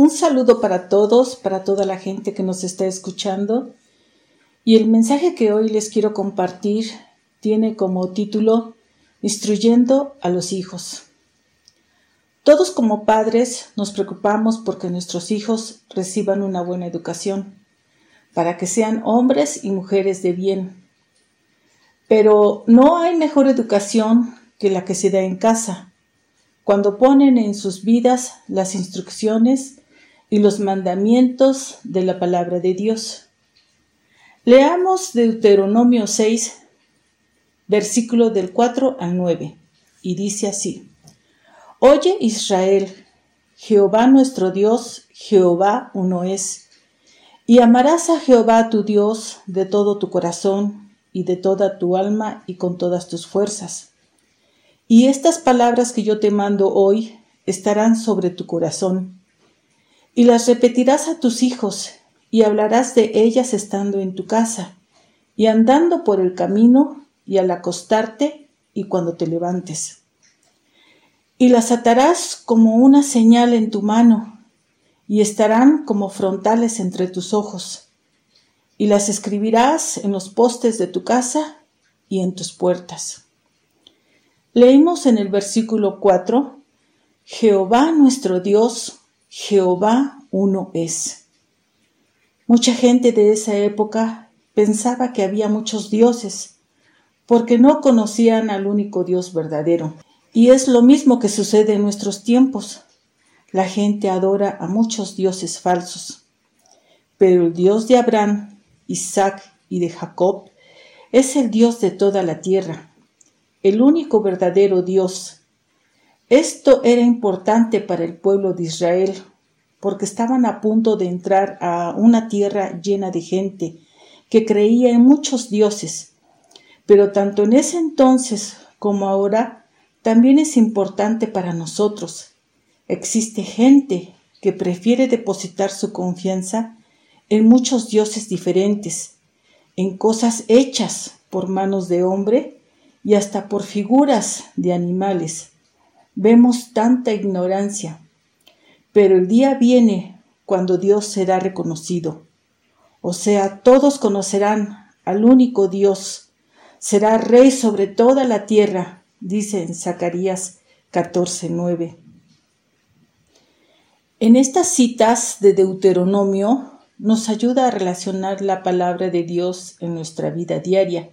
un saludo para todos, para toda la gente que nos está escuchando. Y el mensaje que hoy les quiero compartir tiene como título Instruyendo a los hijos. Todos como padres nos preocupamos porque nuestros hijos reciban una buena educación, para que sean hombres y mujeres de bien. Pero no hay mejor educación que la que se da en casa, cuando ponen en sus vidas las instrucciones y los mandamientos de la palabra de Dios. Leamos Deuteronomio 6, versículo del 4 al 9, y dice así, Oye Israel, Jehová nuestro Dios, Jehová uno es, y amarás a Jehová tu Dios de todo tu corazón y de toda tu alma y con todas tus fuerzas. Y estas palabras que yo te mando hoy estarán sobre tu corazón y las repetirás a tus hijos, y hablarás de ellas estando en tu casa, y andando por el camino, y al acostarte, y cuando te levantes. Y las atarás como una señal en tu mano, y estarán como frontales entre tus ojos, y las escribirás en los postes de tu casa y en tus puertas. Leímos en el versículo 4, Jehová nuestro Dios Jehová uno es. Mucha gente de esa época pensaba que había muchos dioses, porque no conocían al único Dios verdadero. Y es lo mismo que sucede en nuestros tiempos. La gente adora a muchos dioses falsos. Pero el Dios de Abraham, Isaac y de Jacob es el Dios de toda la tierra, el único verdadero Dios esto era importante para el pueblo de Israel, porque estaban a punto de entrar a una tierra llena de gente que creía en muchos dioses. Pero tanto en ese entonces como ahora, también es importante para nosotros. Existe gente que prefiere depositar su confianza en muchos dioses diferentes, en cosas hechas por manos de hombre y hasta por figuras de animales vemos tanta ignorancia. Pero el día viene cuando Dios será reconocido. O sea, todos conocerán al único Dios. Será rey sobre toda la tierra, dice en Zacarías 14:9. En estas citas de Deuteronomio nos ayuda a relacionar la palabra de Dios en nuestra vida diaria.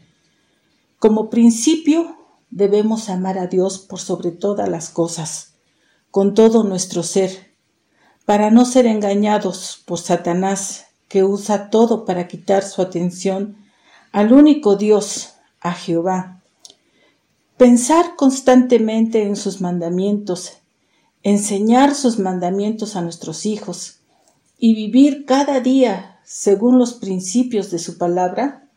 Como principio, debemos amar a Dios por sobre todas las cosas, con todo nuestro ser, para no ser engañados por Satanás, que usa todo para quitar su atención al único Dios, a Jehová. Pensar constantemente en sus mandamientos, enseñar sus mandamientos a nuestros hijos y vivir cada día según los principios de su palabra,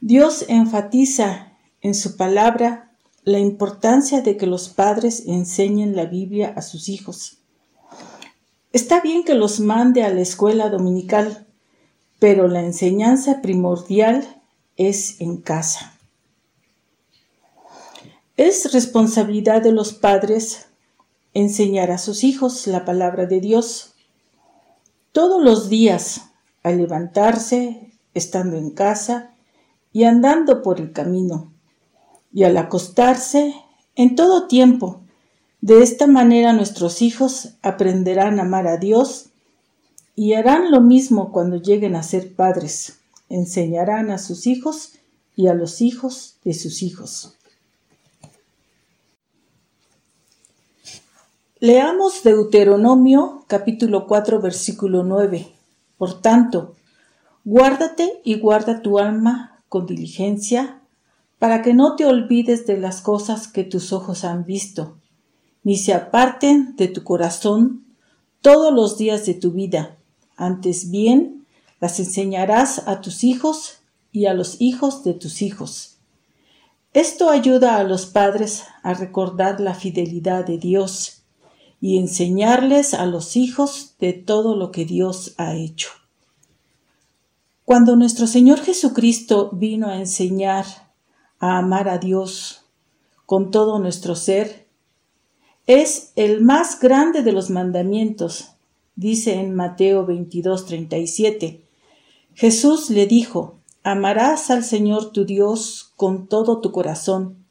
Dios enfatiza en su palabra la importancia de que los padres enseñen la Biblia a sus hijos. Está bien que los mande a la escuela dominical, pero la enseñanza primordial es en casa. Es responsabilidad de los padres enseñar a sus hijos la palabra de Dios. Todos los días, al levantarse, estando en casa y andando por el camino y al acostarse en todo tiempo. De esta manera nuestros hijos aprenderán a amar a Dios y harán lo mismo cuando lleguen a ser padres. Enseñarán a sus hijos y a los hijos de sus hijos. Leamos Deuteronomio capítulo 4 versículo 9. Por tanto, guárdate y guarda tu alma con diligencia para que no te olvides de las cosas que tus ojos han visto, ni se aparten de tu corazón todos los días de tu vida. Antes bien, Las enseñarás a tus hijos y a los hijos de tus hijos. Esto ayuda a los padres a recordar la fidelidad de Dios y enseñarles a los hijos de todo lo que Dios ha hecho. Cuando nuestro Señor Jesucristo vino a enseñar a amar a Dios con todo nuestro ser, es el más grande de los mandamientos, dice en Mateo 22, 37. Jesús le dijo, amarás al Señor tu Dios con todo tu corazón,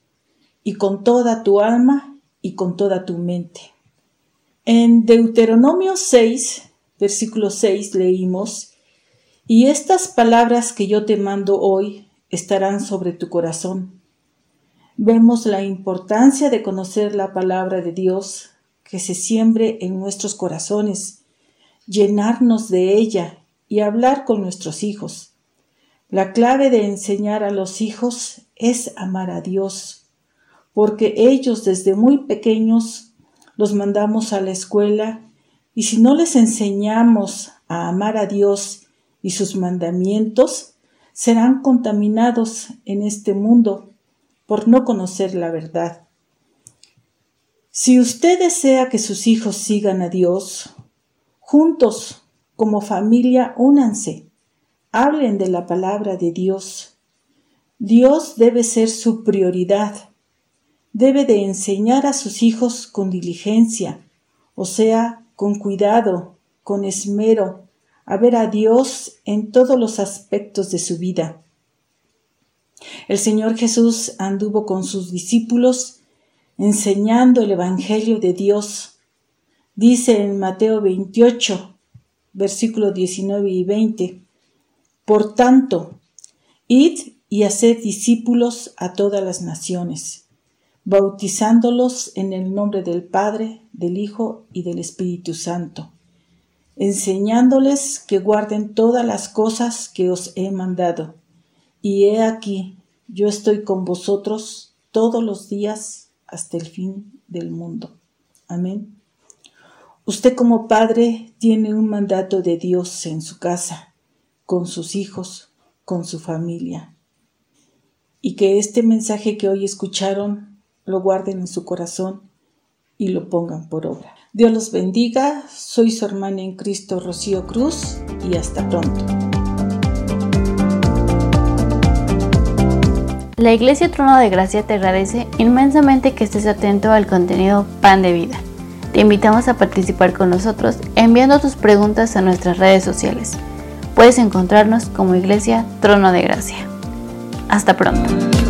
y con toda tu alma, y con toda tu mente. En Deuteronomio 6, versículo 6 leímos, Y estas palabras que yo te mando hoy estarán sobre tu corazón. Vemos la importancia de conocer la palabra de Dios que se siembre en nuestros corazones, llenarnos de ella y hablar con nuestros hijos. La clave de enseñar a los hijos es amar a Dios, porque ellos desde muy pequeños los mandamos a la escuela y si no les enseñamos a amar a Dios y sus mandamientos, serán contaminados en este mundo por no conocer la verdad. Si usted desea que sus hijos sigan a Dios, juntos como familia únanse hablen de la palabra de Dios. Dios debe ser su prioridad. Debe de enseñar a sus hijos con diligencia, o sea, con cuidado, con esmero, a ver a Dios en todos los aspectos de su vida. El Señor Jesús anduvo con sus discípulos enseñando el Evangelio de Dios. Dice en Mateo 28, versículos 19 y 20, por tanto, id y haced discípulos a todas las naciones, bautizándolos en el nombre del Padre, del Hijo y del Espíritu Santo, enseñándoles que guarden todas las cosas que os he mandado. Y he aquí, yo estoy con vosotros todos los días hasta el fin del mundo. Amén. Usted como padre tiene un mandato de Dios en su casa con sus hijos, con su familia. Y que este mensaje que hoy escucharon lo guarden en su corazón y lo pongan por obra. Dios los bendiga, soy su hermana en Cristo Rocío Cruz y hasta pronto. La Iglesia Trono de Gracia te agradece inmensamente que estés atento al contenido Pan de Vida. Te invitamos a participar con nosotros enviando tus preguntas a nuestras redes sociales. Puedes encontrarnos como Iglesia Trono de Gracia. Hasta pronto.